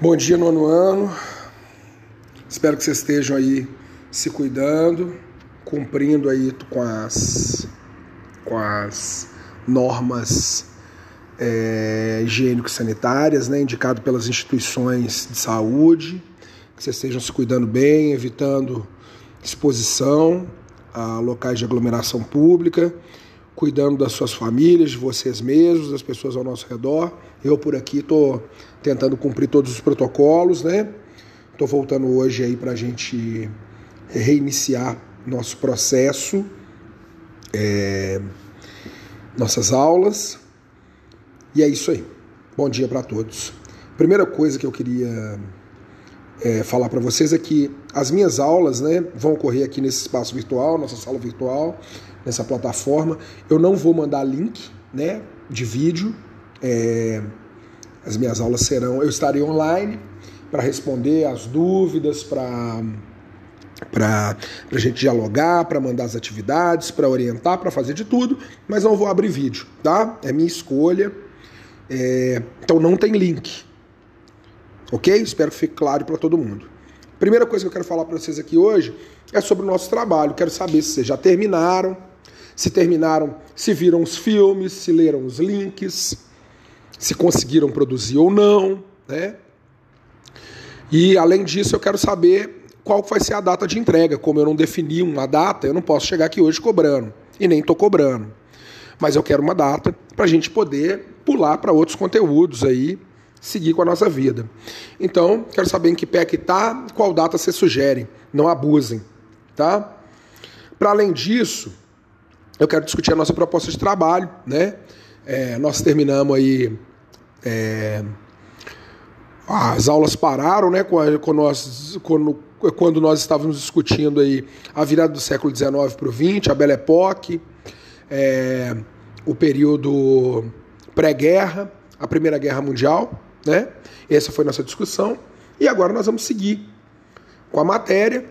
Bom dia, nono ano. Espero que vocês estejam aí se cuidando, cumprindo aí com as, com as normas é, higiênico-sanitárias, né, indicado pelas instituições de saúde, que vocês estejam se cuidando bem, evitando exposição a locais de aglomeração pública, cuidando das suas famílias, de vocês mesmos, das pessoas ao nosso redor. Eu por aqui estou tentando cumprir todos os protocolos, né? Estou voltando hoje aí para a gente reiniciar nosso processo, é, nossas aulas. E é isso aí. Bom dia para todos. Primeira coisa que eu queria é, falar para vocês é que as minhas aulas né, vão ocorrer aqui nesse espaço virtual, nossa sala virtual, nessa plataforma. Eu não vou mandar link né, de vídeo. É, as minhas aulas serão, eu estarei online para responder as dúvidas, para para a gente dialogar, para mandar as atividades, para orientar, para fazer de tudo, mas não vou abrir vídeo, tá? É minha escolha. É, então não tem link, ok? Espero que fique claro para todo mundo. Primeira coisa que eu quero falar para vocês aqui hoje é sobre o nosso trabalho. Quero saber se vocês já terminaram, se terminaram, se viram os filmes, se leram os links, se conseguiram produzir ou não, né? E além disso, eu quero saber qual vai ser a data de entrega. Como eu não defini uma data, eu não posso chegar aqui hoje cobrando e nem estou cobrando. Mas eu quero uma data para a gente poder pular para outros conteúdos aí, seguir com a nossa vida. Então, quero saber em que pé que está, qual data você sugere. Não abusem, tá? Para além disso, eu quero discutir a nossa proposta de trabalho, né? É, nós terminamos aí é, as aulas pararam, né? Quando nós, quando, quando nós estávamos discutindo aí a virada do século XIX para o XX, a Belle Époque, é, o período pré-guerra, a Primeira Guerra Mundial, né? Essa foi nossa discussão. E agora nós vamos seguir com a matéria.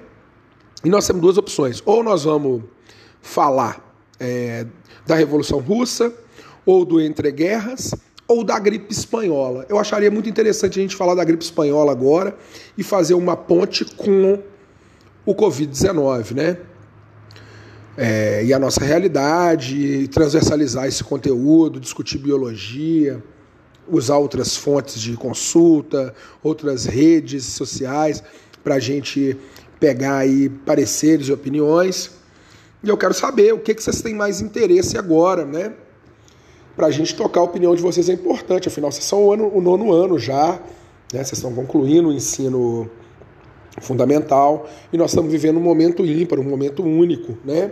E nós temos duas opções. Ou nós vamos falar é, da Revolução Russa, ou do Entre Guerras, ou da gripe espanhola. Eu acharia muito interessante a gente falar da gripe espanhola agora e fazer uma ponte com o Covid-19, né? É, e a nossa realidade, transversalizar esse conteúdo, discutir biologia, usar outras fontes de consulta, outras redes sociais para a gente pegar aí pareceres e opiniões. E eu quero saber o que, que vocês têm mais interesse agora, né? para a gente tocar a opinião de vocês é importante, afinal, vocês são o, ano, o nono ano já, né? vocês estão concluindo o ensino fundamental e nós estamos vivendo um momento ímpar, um momento único, né?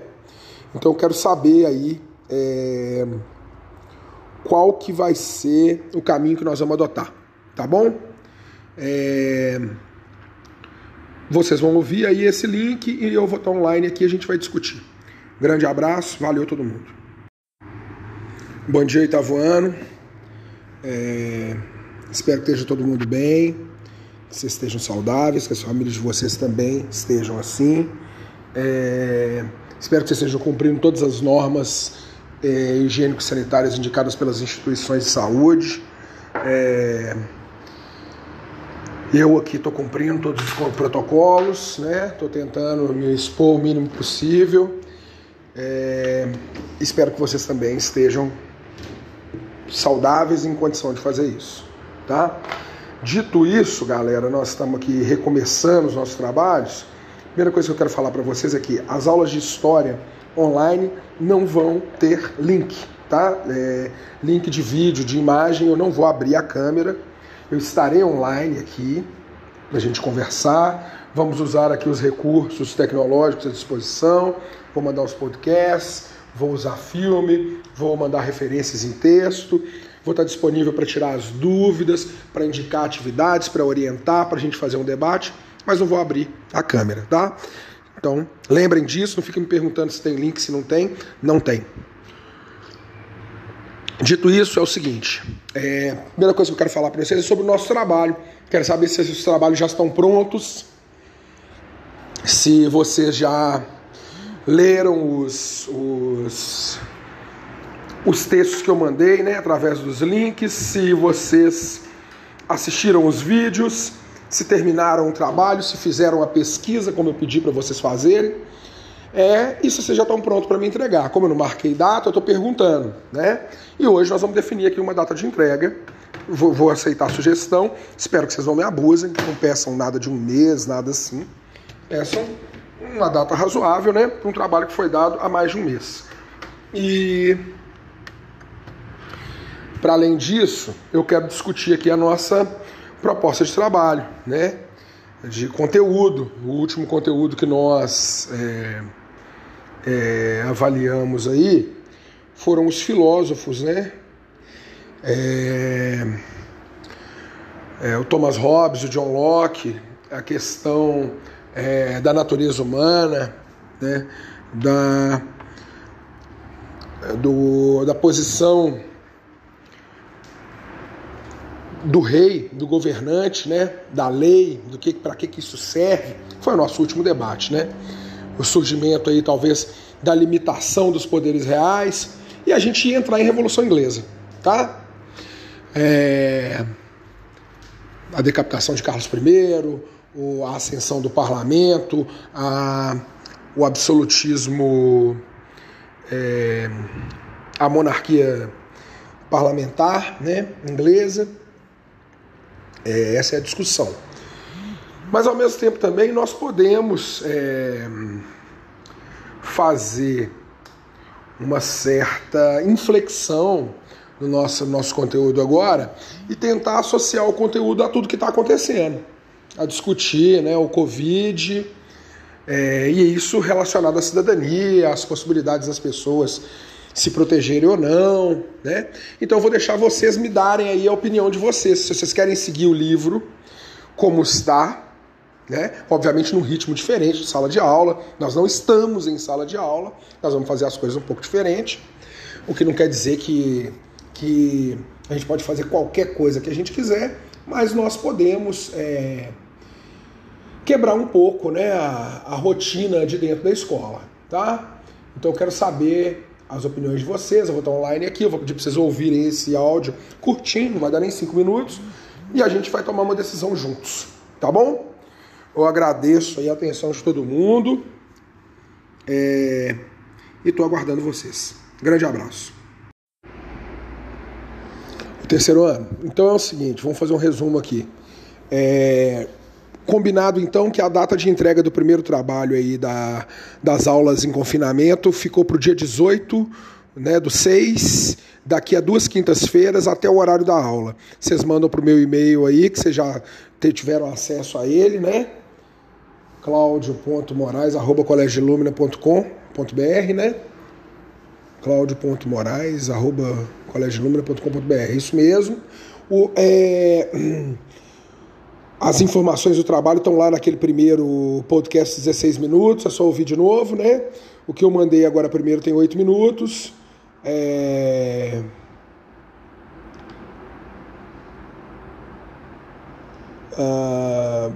Então eu quero saber aí é, qual que vai ser o caminho que nós vamos adotar, tá bom? É, vocês vão ouvir aí esse link e eu vou estar online aqui e a gente vai discutir. Grande abraço, valeu todo mundo. Bom dia, oitavo ano. É, espero que esteja todo mundo bem, que vocês estejam saudáveis, que as famílias de vocês também estejam assim. É, espero que vocês estejam cumprindo todas as normas é, higiênico-sanitárias indicadas pelas instituições de saúde. É, eu aqui estou cumprindo todos os protocolos, né? Estou tentando me expor o mínimo possível. É, espero que vocês também estejam saudáveis em condição de fazer isso, tá? Dito isso, galera, nós estamos aqui recomeçando os nossos trabalhos. Primeira coisa que eu quero falar para vocês é que as aulas de história online não vão ter link, tá? É, link de vídeo, de imagem, eu não vou abrir a câmera. Eu estarei online aqui para a gente conversar. Vamos usar aqui os recursos tecnológicos à disposição. Vou mandar os podcasts vou usar filme, vou mandar referências em texto, vou estar disponível para tirar as dúvidas, para indicar atividades, para orientar, para a gente fazer um debate, mas não vou abrir a câmera, tá? Então, lembrem disso, não fiquem me perguntando se tem link, se não tem. Não tem. Dito isso, é o seguinte: é, a primeira coisa que eu quero falar para vocês é sobre o nosso trabalho. Quero saber se esses trabalhos já estão prontos, se vocês já leram os, os, os textos que eu mandei, né, através dos links. Se vocês assistiram os vídeos, se terminaram o trabalho, se fizeram a pesquisa, como eu pedi para vocês fazerem. É, e se vocês já estão prontos para me entregar. Como eu não marquei data, eu estou perguntando. Né? E hoje nós vamos definir aqui uma data de entrega. Vou, vou, aceitar a sugestão. Espero que vocês não me abusem, não peçam nada de um mês, nada assim. Peçam uma data razoável, né? Para um trabalho que foi dado há mais de um mês. E para além disso, eu quero discutir aqui a nossa proposta de trabalho, né? De conteúdo. O último conteúdo que nós é, é, avaliamos aí foram os filósofos, né? É, é, o Thomas Hobbes, o John Locke, a questão é, da natureza humana, né? da, do, da posição do rei, do governante, né, da lei, do que para que, que isso serve, foi o nosso último debate, né? O surgimento aí talvez da limitação dos poderes reais e a gente ia entrar em revolução inglesa, tá? É... A decapitação de Carlos I, a ascensão do parlamento, a... o absolutismo, é... a monarquia parlamentar, né, inglesa é, essa é a discussão. Mas ao mesmo tempo também nós podemos é, fazer uma certa inflexão no nosso, nosso conteúdo agora e tentar associar o conteúdo a tudo que está acontecendo. A discutir né, o Covid é, e isso relacionado à cidadania, às possibilidades das pessoas se protegerem ou não, né? Então eu vou deixar vocês me darem aí a opinião de vocês, se vocês querem seguir o livro como está, né? Obviamente num ritmo diferente de sala de aula. Nós não estamos em sala de aula, nós vamos fazer as coisas um pouco diferente. O que não quer dizer que, que a gente pode fazer qualquer coisa que a gente quiser, mas nós podemos é, quebrar um pouco né, a, a rotina de dentro da escola, tá? Então eu quero saber as opiniões de vocês. Eu vou estar online aqui, eu vou pedir para vocês ouvirem esse áudio curtinho, não vai dar nem cinco minutos, e a gente vai tomar uma decisão juntos, tá bom? Eu agradeço a atenção de todo mundo é... e estou aguardando vocês. Grande abraço. O terceiro ano. Então é o seguinte, vamos fazer um resumo aqui. É, Combinado então que a data de entrega do primeiro trabalho aí da, das aulas em confinamento ficou para o dia 18 né, do 6, daqui a duas quintas-feiras até o horário da aula. Vocês mandam para o meu e-mail aí, que vocês já tiveram acesso a ele, né? claudio.moraes.colegiolumina.com.br, né? claudio.moraes.colegiolumina.com.br, isso mesmo. O, é... As informações do trabalho estão lá naquele primeiro podcast 16 minutos, é só ouvir de novo, né? O que eu mandei agora primeiro tem 8 minutos. É... Ah...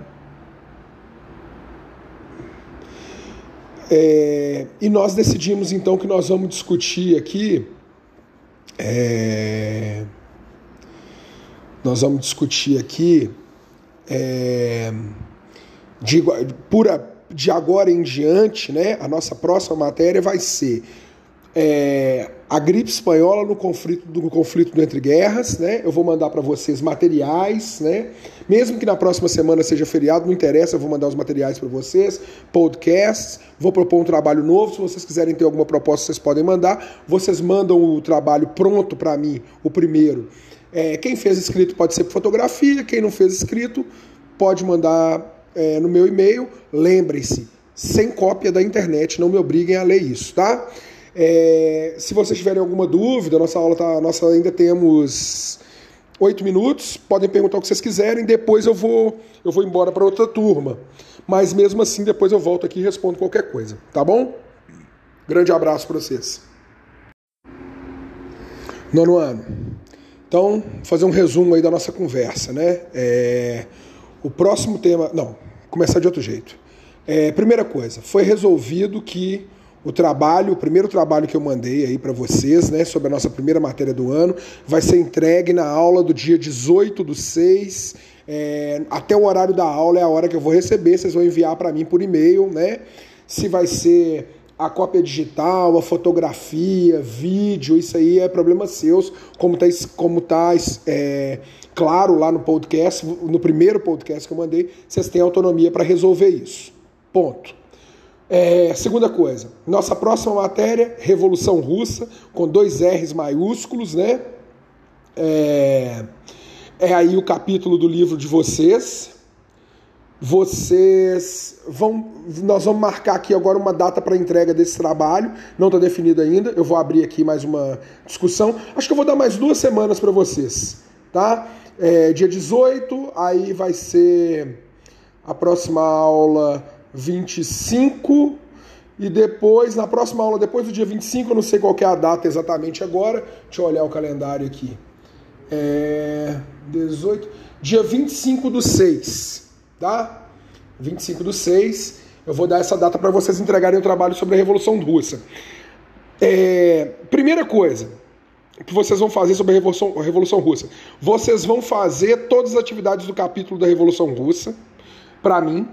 É... E nós decidimos então que nós vamos discutir aqui. É... Nós vamos discutir aqui é, de, por, de agora em diante, né, a nossa próxima matéria vai ser é, a gripe espanhola no conflito, no conflito entre guerras, né? Eu vou mandar para vocês materiais, né? Mesmo que na próxima semana seja feriado, não interessa, eu vou mandar os materiais para vocês, podcasts, vou propor um trabalho novo. Se vocês quiserem ter alguma proposta, vocês podem mandar. Vocês mandam o trabalho pronto para mim, o primeiro. É, quem fez escrito pode ser por fotografia, quem não fez escrito pode mandar é, no meu e-mail. Lembrem-se, sem cópia da internet, não me obriguem a ler isso, tá? É, se vocês tiverem alguma dúvida, nossa aula tá, nossa ainda temos oito minutos, podem perguntar o que vocês quiserem, depois eu vou eu vou embora para outra turma. Mas mesmo assim, depois eu volto aqui e respondo qualquer coisa, tá bom? Grande abraço para vocês. Nono ano. Então, fazer um resumo aí da nossa conversa, né? É, o próximo tema. Não, começar de outro jeito. É, primeira coisa, foi resolvido que o trabalho, o primeiro trabalho que eu mandei aí para vocês, né, sobre a nossa primeira matéria do ano, vai ser entregue na aula do dia 18 do 6. É, até o horário da aula é a hora que eu vou receber, vocês vão enviar para mim por e-mail, né? Se vai ser a cópia digital, a fotografia, vídeo, isso aí é problema seus, como tá, como tá é, claro lá no podcast, no primeiro podcast que eu mandei, vocês têm autonomia para resolver isso. Ponto. É, segunda coisa, nossa próxima matéria, Revolução Russa, com dois R's maiúsculos, né? É, é aí o capítulo do livro de vocês. Vocês vão. Nós vamos marcar aqui agora uma data para entrega desse trabalho. Não está definido ainda. Eu vou abrir aqui mais uma discussão. Acho que eu vou dar mais duas semanas para vocês. Tá? É, dia 18, aí vai ser a próxima aula 25 e depois, na próxima aula, depois do dia 25, eu não sei qual é a data exatamente agora, deixa eu olhar o calendário aqui. É 18, dia 25 do 6, tá? 25 do 6, eu vou dar essa data para vocês entregarem o trabalho sobre a Revolução Russa. É, primeira coisa que vocês vão fazer sobre a Revolução, a Revolução Russa. Vocês vão fazer todas as atividades do capítulo da Revolução Russa, para mim,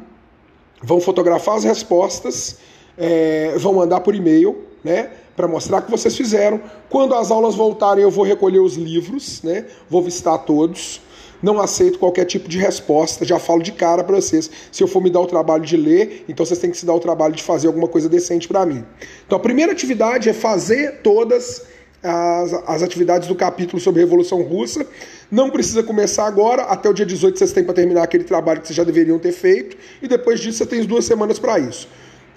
vão fotografar as respostas, é, vão mandar por e-mail, né? Para mostrar que vocês fizeram. Quando as aulas voltarem, eu vou recolher os livros, né? Vou visitar todos. Não aceito qualquer tipo de resposta, já falo de cara para vocês. Se eu for me dar o trabalho de ler, então vocês têm que se dar o trabalho de fazer alguma coisa decente para mim. Então a primeira atividade é fazer todas as, as atividades do capítulo sobre a Revolução Russa. Não precisa começar agora, até o dia 18 vocês têm para terminar aquele trabalho que vocês já deveriam ter feito, e depois disso você tem duas semanas para isso.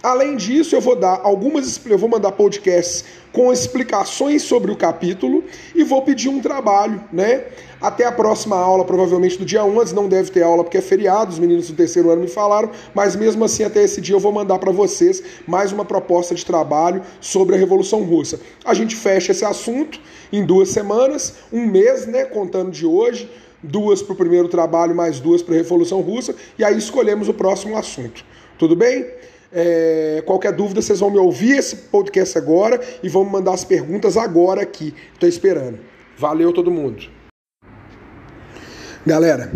Além disso, eu vou dar algumas, eu vou mandar podcasts com explicações sobre o capítulo e vou pedir um trabalho, né? Até a próxima aula, provavelmente do dia 11, não deve ter aula porque é feriado, os meninos do terceiro ano me falaram, mas mesmo assim até esse dia eu vou mandar para vocês mais uma proposta de trabalho sobre a Revolução Russa. A gente fecha esse assunto em duas semanas, um mês, né, contando de hoje, duas para o primeiro trabalho, mais duas para a Revolução Russa, e aí escolhemos o próximo assunto. Tudo bem? É, qualquer dúvida, vocês vão me ouvir esse podcast agora e vão me mandar as perguntas agora aqui. Estou esperando. Valeu todo mundo. Galera,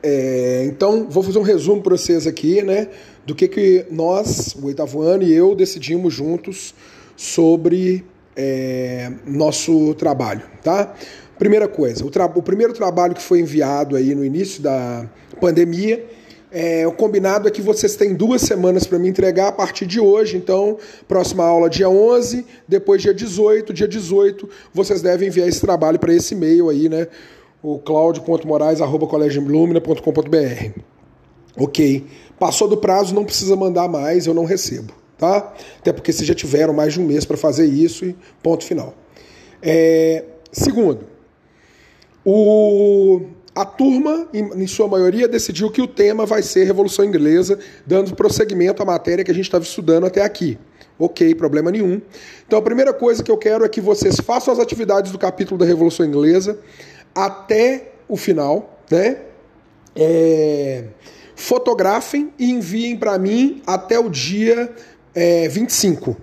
é, então vou fazer um resumo para vocês aqui, né? Do que, que nós, o oitavo ano e eu, decidimos juntos sobre é, nosso trabalho, tá? Primeira coisa, o, o primeiro trabalho que foi enviado aí no início da pandemia é, o combinado é que vocês têm duas semanas para me entregar a partir de hoje, então, próxima aula dia 11, depois dia 18, dia 18, vocês devem enviar esse trabalho para esse e-mail aí, né? O claudio.moraes.colegiumblumina.com.br Ok. Passou do prazo, não precisa mandar mais, eu não recebo, tá? Até porque vocês já tiveram mais de um mês para fazer isso e ponto final. É, segundo, o a turma, em sua maioria, decidiu que o tema vai ser Revolução Inglesa, dando prosseguimento à matéria que a gente estava estudando até aqui. Ok, problema nenhum. Então a primeira coisa que eu quero é que vocês façam as atividades do capítulo da Revolução Inglesa até o final, né? É, fotografem e enviem para mim até o dia é, 25.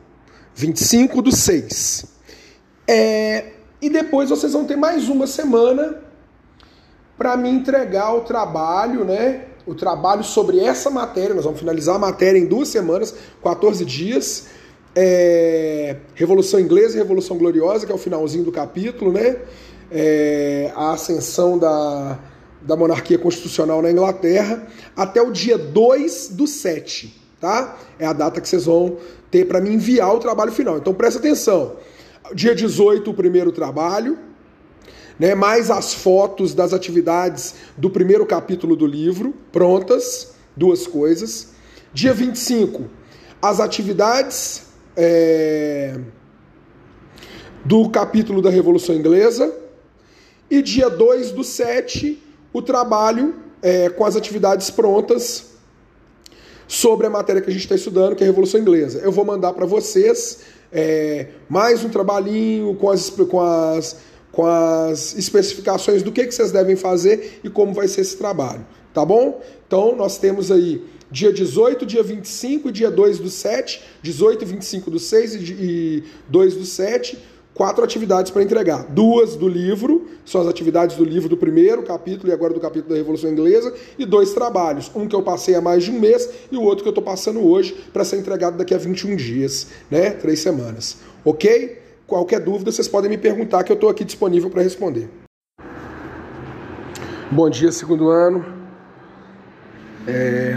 25 do 6. É, e depois vocês vão ter mais uma semana para me entregar o trabalho, né? O trabalho sobre essa matéria. Nós vamos finalizar a matéria em duas semanas, 14 dias. É, Revolução Inglesa e Revolução Gloriosa, que é o finalzinho do capítulo, né? É, a ascensão da, da monarquia constitucional na Inglaterra, até o dia 2 do 7, tá? É a data que vocês vão ter para me enviar o trabalho final. Então presta atenção. Dia 18, o primeiro trabalho né, mais as fotos das atividades do primeiro capítulo do livro, prontas, duas coisas. Dia 25, as atividades é, do capítulo da Revolução Inglesa. E dia 2 do 7, o trabalho é, com as atividades prontas sobre a matéria que a gente está estudando, que é a Revolução Inglesa. Eu vou mandar para vocês é, mais um trabalhinho com as, com as com as especificações do que, que vocês devem fazer e como vai ser esse trabalho. tá bom? Então nós temos aí dia 18, dia 25 e dia 2 do 7, 18 e 25 do 6 e 2 do 7, quatro atividades para entregar. Duas do livro, são as atividades do livro do primeiro capítulo e agora do capítulo da Revolução Inglesa, e dois trabalhos. Um que eu passei há mais de um mês e o outro que eu estou passando hoje para ser entregado daqui a 21 dias, né? Três semanas. Ok? Qualquer dúvida, vocês podem me perguntar que eu estou aqui disponível para responder. Bom dia, segundo ano. É,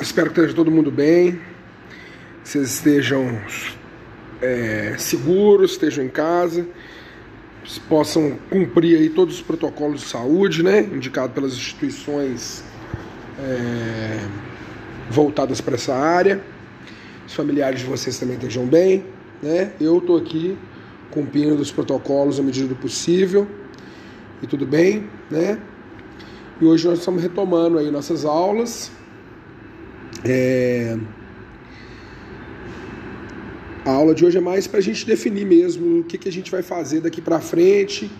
espero que esteja todo mundo bem. Vocês estejam é, seguros, estejam em casa, possam cumprir aí todos os protocolos de saúde, né, indicados pelas instituições é, voltadas para essa área. Os familiares de vocês também estejam bem, né? Eu estou aqui cumprindo os protocolos à medida do possível e tudo bem, né? E hoje nós estamos retomando aí nossas aulas. É, a aula de hoje é mais para a gente definir mesmo o que, que a gente vai fazer daqui para frente,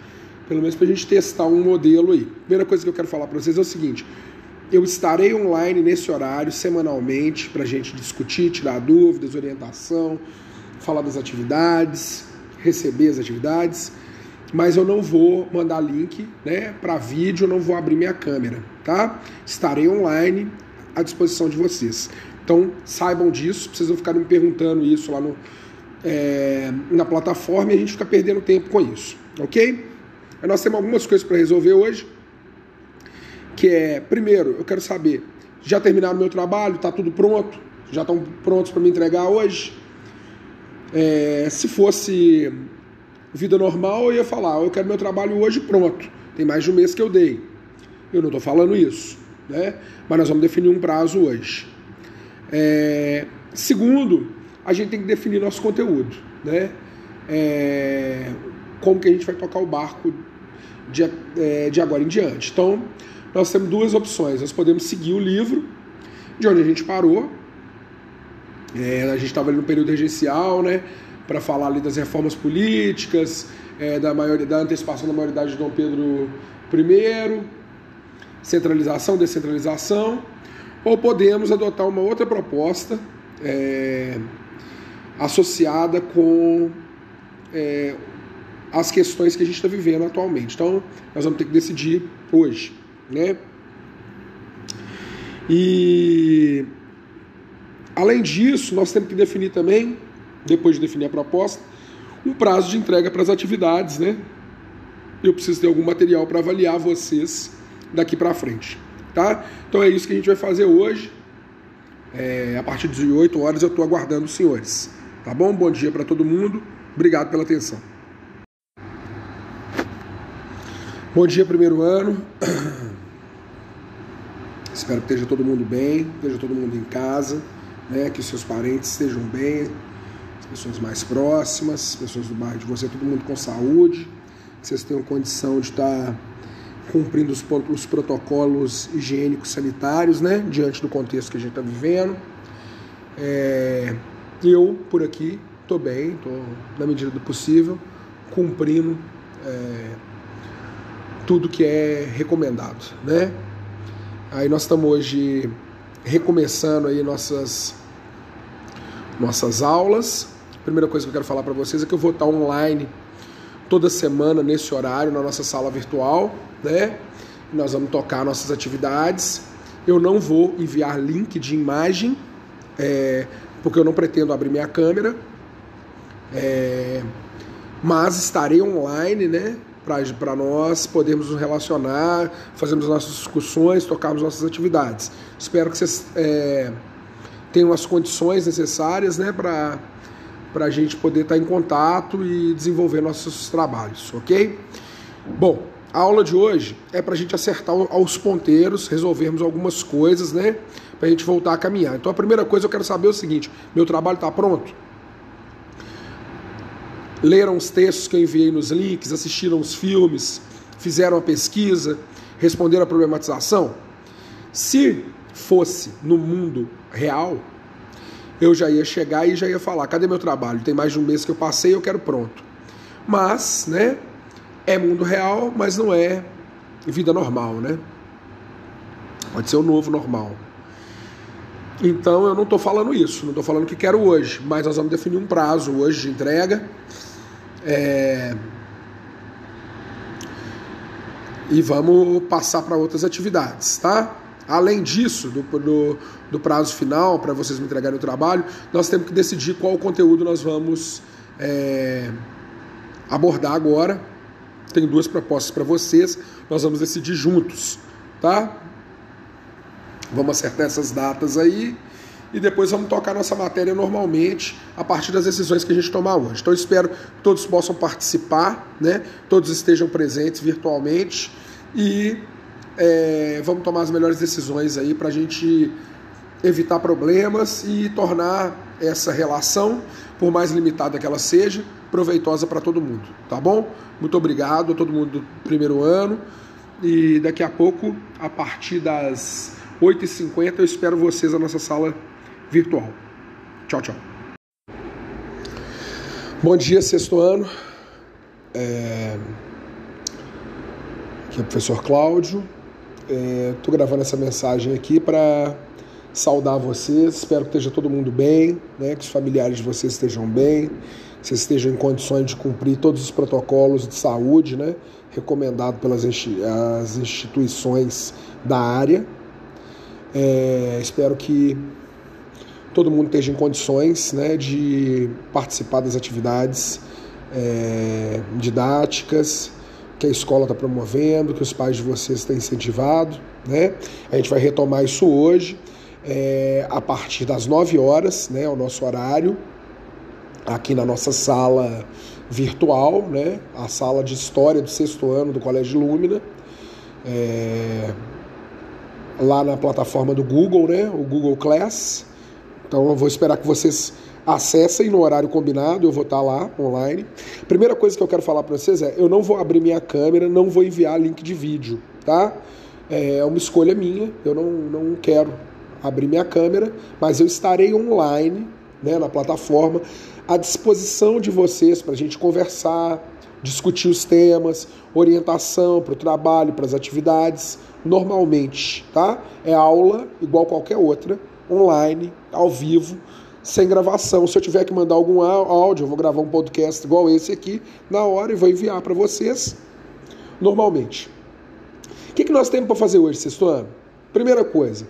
pelo menos para a gente testar um modelo aí. Primeira coisa que eu quero falar para vocês é o seguinte: eu estarei online nesse horário semanalmente para a gente discutir, tirar dúvidas, orientação, falar das atividades, receber as atividades, mas eu não vou mandar link né, para vídeo, não vou abrir minha câmera, tá? Estarei online à disposição de vocês. Então saibam disso, precisam ficar me perguntando isso lá no, é, na plataforma e a gente fica perdendo tempo com isso, ok? Nós temos algumas coisas para resolver hoje, que é, primeiro, eu quero saber, já terminaram meu trabalho, está tudo pronto? Já estão prontos para me entregar hoje? É, se fosse vida normal, eu ia falar, eu quero meu trabalho hoje pronto, tem mais de um mês que eu dei. Eu não estou falando isso, né? Mas nós vamos definir um prazo hoje. É, segundo, a gente tem que definir nosso conteúdo, né? É, como que a gente vai tocar o barco de, é, de agora em diante. Então, nós temos duas opções. Nós podemos seguir o livro de onde a gente parou. É, a gente estava ali no período regencial, né? Para falar ali das reformas políticas, é, da, maior, da antecipação da maioridade de Dom Pedro I, centralização, descentralização ou podemos adotar uma outra proposta é, associada com é, as questões que a gente está vivendo atualmente. Então, nós vamos ter que decidir hoje, né? E além disso, nós temos que definir também, depois de definir a proposta, um prazo de entrega para as atividades, né? Eu preciso ter algum material para avaliar vocês daqui para frente tá? Então é isso que a gente vai fazer hoje. É, a partir de 8 horas eu estou aguardando os senhores. Tá bom? Bom dia para todo mundo. Obrigado pela atenção. Bom dia, primeiro ano. Espero que esteja todo mundo bem, esteja todo mundo em casa, né? que seus parentes estejam bem, as pessoas mais próximas, pessoas do bairro de você, todo mundo com saúde, que vocês tenham condição de estar cumprindo os, os protocolos higiênicos sanitários, né, diante do contexto que a gente está vivendo. É, eu, por aqui, estou bem, estou, na medida do possível, cumprindo é, tudo que é recomendado, né? Aí nós estamos hoje recomeçando aí nossas, nossas aulas. A primeira coisa que eu quero falar para vocês é que eu vou estar online toda semana nesse horário na nossa sala virtual, né? Nós vamos tocar nossas atividades. Eu não vou enviar link de imagem, é, porque eu não pretendo abrir minha câmera, é, mas estarei online, né? Para nós podermos nos relacionar, fazermos nossas discussões, tocarmos nossas atividades. Espero que vocês é, tenham as condições necessárias né, para a gente poder estar tá em contato e desenvolver nossos trabalhos, ok? Bom, a aula de hoje é para a gente acertar aos ponteiros, resolvermos algumas coisas, né? Para a gente voltar a caminhar. Então a primeira coisa eu quero saber é o seguinte: meu trabalho está pronto? Leram os textos que eu enviei nos links, assistiram os filmes, fizeram a pesquisa, responderam a problematização? Se fosse no mundo real, eu já ia chegar e já ia falar: cadê meu trabalho? Tem mais de um mês que eu passei, eu quero pronto. Mas, né? É mundo real, mas não é vida normal, né? Pode ser o novo normal. Então eu não estou falando isso, não estou falando que quero hoje, mas nós vamos definir um prazo hoje de entrega. É... E vamos passar para outras atividades, tá? Além disso, do, do, do prazo final, para vocês me entregarem o trabalho, nós temos que decidir qual conteúdo nós vamos é, abordar agora. Tem duas propostas para vocês, nós vamos decidir juntos, tá? Vamos acertar essas datas aí e depois vamos tocar nossa matéria normalmente a partir das decisões que a gente tomar hoje. Então espero que todos possam participar, né? Todos estejam presentes virtualmente e é, vamos tomar as melhores decisões aí para a gente evitar problemas e tornar essa relação, por mais limitada que ela seja, proveitosa para todo mundo, tá bom? Muito obrigado a todo mundo do primeiro ano e daqui a pouco, a partir das 8h50, eu espero vocês na nossa sala virtual. Tchau, tchau. Bom dia, sexto ano. É... Aqui é o professor Cláudio. Estou é... gravando essa mensagem aqui para saudar vocês. Espero que esteja todo mundo bem, né? que os familiares de vocês estejam bem, que vocês estejam em condições de cumprir todos os protocolos de saúde né? recomendados pelas instituições da área. É, espero que todo mundo esteja em condições né, de participar das atividades é, didáticas que a escola está promovendo, que os pais de vocês têm incentivado. Né? A gente vai retomar isso hoje, é, a partir das 9 horas, né, o nosso horário, aqui na nossa sala virtual, né, a sala de História do sexto ano do Colégio Lúmina. É, lá na plataforma do Google, né? O Google Class. Então eu vou esperar que vocês acessem no horário combinado, eu vou estar lá online. Primeira coisa que eu quero falar para vocês é, eu não vou abrir minha câmera, não vou enviar link de vídeo, tá? É uma escolha minha, eu não, não quero abrir minha câmera, mas eu estarei online, né, na plataforma, à disposição de vocês para a gente conversar, discutir os temas, orientação para o trabalho, para as atividades normalmente, tá? É aula igual qualquer outra, online, ao vivo, sem gravação. Se eu tiver que mandar algum áudio, eu vou gravar um podcast igual esse aqui na hora e vou enviar para vocês normalmente. O que, que nós temos para fazer hoje, sexto ano? Primeira coisa,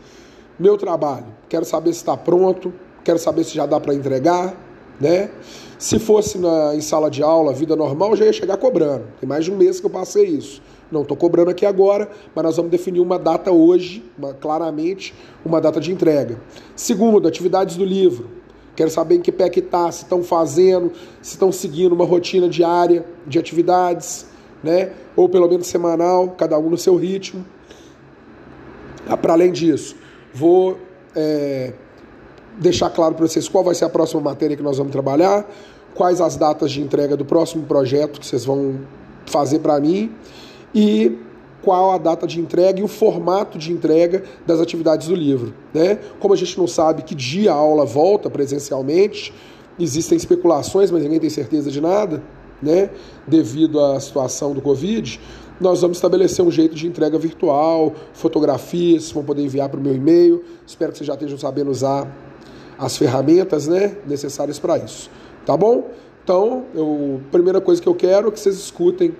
meu trabalho. Quero saber se está pronto, quero saber se já dá para entregar, né? Se fosse na, em sala de aula, vida normal, já ia chegar cobrando. Tem mais de um mês que eu passei isso. Não estou cobrando aqui agora, mas nós vamos definir uma data hoje, uma, claramente, uma data de entrega. Segundo, atividades do livro. Quero saber em que pé que está, se estão fazendo, se estão seguindo uma rotina diária de atividades, né? Ou pelo menos semanal, cada um no seu ritmo. Ah, Para além disso, vou é, deixar claro para vocês qual vai ser a próxima matéria que nós vamos trabalhar, quais as datas de entrega do próximo projeto que vocês vão fazer para mim e qual a data de entrega e o formato de entrega das atividades do livro. Né? Como a gente não sabe que dia a aula volta presencialmente, existem especulações, mas ninguém tem certeza de nada, né? devido à situação do Covid, nós vamos estabelecer um jeito de entrega virtual, fotografias, vão poder enviar para o meu e-mail. Espero que vocês já estejam sabendo usar as ferramentas né, necessárias para isso. Tá bom? Então, eu, primeira coisa que eu quero é que vocês escutem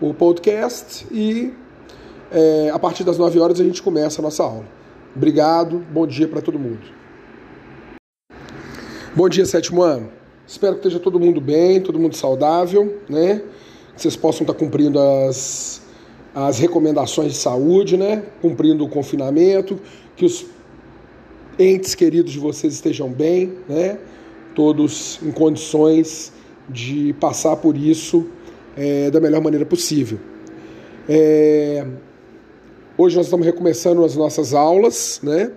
o podcast e é, a partir das 9 horas a gente começa a nossa aula. Obrigado, bom dia para todo mundo. Bom dia, sétimo ano. Espero que esteja todo mundo bem, todo mundo saudável, né? Que vocês possam estar cumprindo as, as recomendações de saúde, né? Cumprindo o confinamento, que os entes queridos de vocês estejam bem, né? Todos em condições de passar por isso é, da melhor maneira possível. É, hoje nós estamos recomeçando as nossas aulas, né?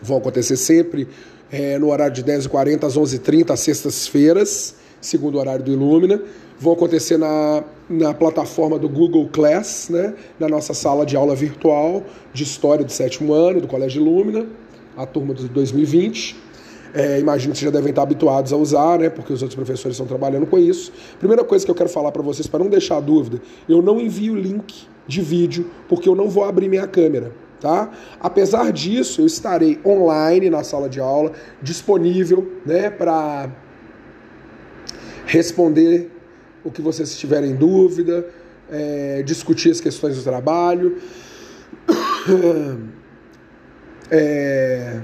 Vão acontecer sempre é, no horário de 10h40 às 11h30, às sextas-feiras, segundo o horário do Ilumina. Vão acontecer na, na plataforma do Google Class, né? na nossa sala de aula virtual de História do sétimo ano do Colégio Ilumina, a turma de 2020. É, imagino que vocês já devem estar habituados a usar, né? Porque os outros professores estão trabalhando com isso. Primeira coisa que eu quero falar para vocês, para não deixar dúvida, eu não envio link de vídeo porque eu não vou abrir minha câmera, Tá? Apesar disso, eu estarei online na sala de aula, disponível né, para responder o que vocês tiverem em dúvida, é, discutir as questões do trabalho, é,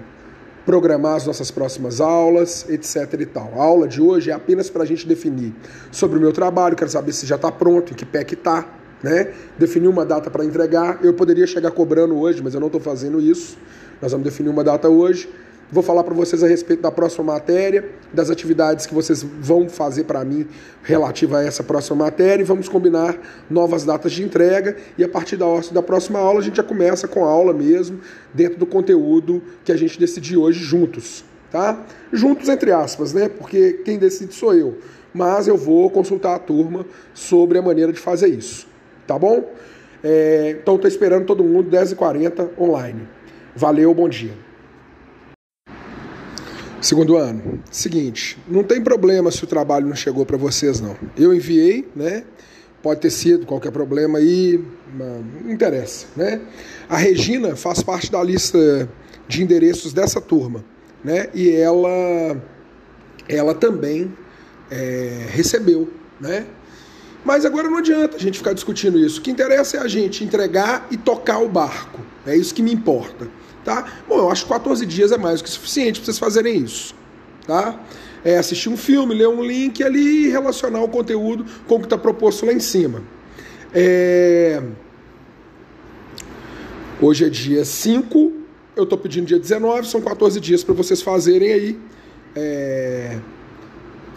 programar as nossas próximas aulas, etc. e tal. A aula de hoje é apenas para a gente definir sobre o meu trabalho, quero saber se já está pronto, em que pé que está, né? Definir uma data para entregar. Eu poderia chegar cobrando hoje, mas eu não estou fazendo isso. Nós vamos definir uma data hoje. Vou falar para vocês a respeito da próxima matéria, das atividades que vocês vão fazer para mim relativa a essa próxima matéria e vamos combinar novas datas de entrega e a partir da, da próxima aula a gente já começa com a aula mesmo, dentro do conteúdo que a gente decidiu hoje juntos, tá? Juntos entre aspas, né? Porque quem decide sou eu, mas eu vou consultar a turma sobre a maneira de fazer isso tá bom? É, então estou esperando todo mundo 10h40 online. Valeu, bom dia. Segundo ano, seguinte, não tem problema se o trabalho não chegou para vocês não. Eu enviei, né? Pode ter sido qualquer problema aí, não interessa, né? A Regina faz parte da lista de endereços dessa turma, né? E ela, ela também é, recebeu, né? Mas agora não adianta a gente ficar discutindo isso. O que interessa é a gente entregar e tocar o barco. É isso que me importa. Tá? Bom, eu acho que 14 dias é mais do que suficiente para vocês fazerem isso. Tá? É assistir um filme, ler um link ali e relacionar o conteúdo com o que está proposto lá em cima. É... Hoje é dia 5, eu estou pedindo dia 19, são 14 dias para vocês fazerem aí. É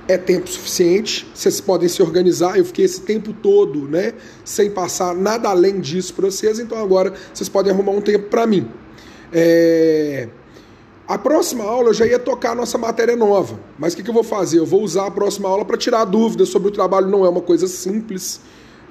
é tempo suficiente, vocês podem se organizar. Eu fiquei esse tempo todo, né, sem passar nada além disso para vocês, então agora vocês podem arrumar um tempo para mim. É... A próxima aula eu já ia tocar a nossa matéria nova, mas o que, que eu vou fazer? Eu vou usar a próxima aula para tirar dúvidas sobre o trabalho, não é uma coisa simples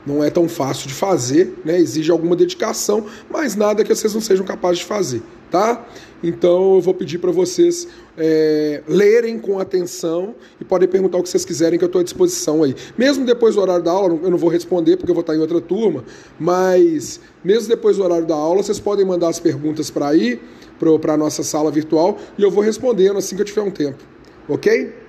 não é tão fácil de fazer, né? exige alguma dedicação, mas nada que vocês não sejam capazes de fazer, tá? Então eu vou pedir para vocês é, lerem com atenção e podem perguntar o que vocês quiserem que eu estou à disposição aí. Mesmo depois do horário da aula, eu não vou responder porque eu vou estar em outra turma, mas mesmo depois do horário da aula, vocês podem mandar as perguntas para aí, para a nossa sala virtual, e eu vou respondendo assim que eu tiver um tempo, ok?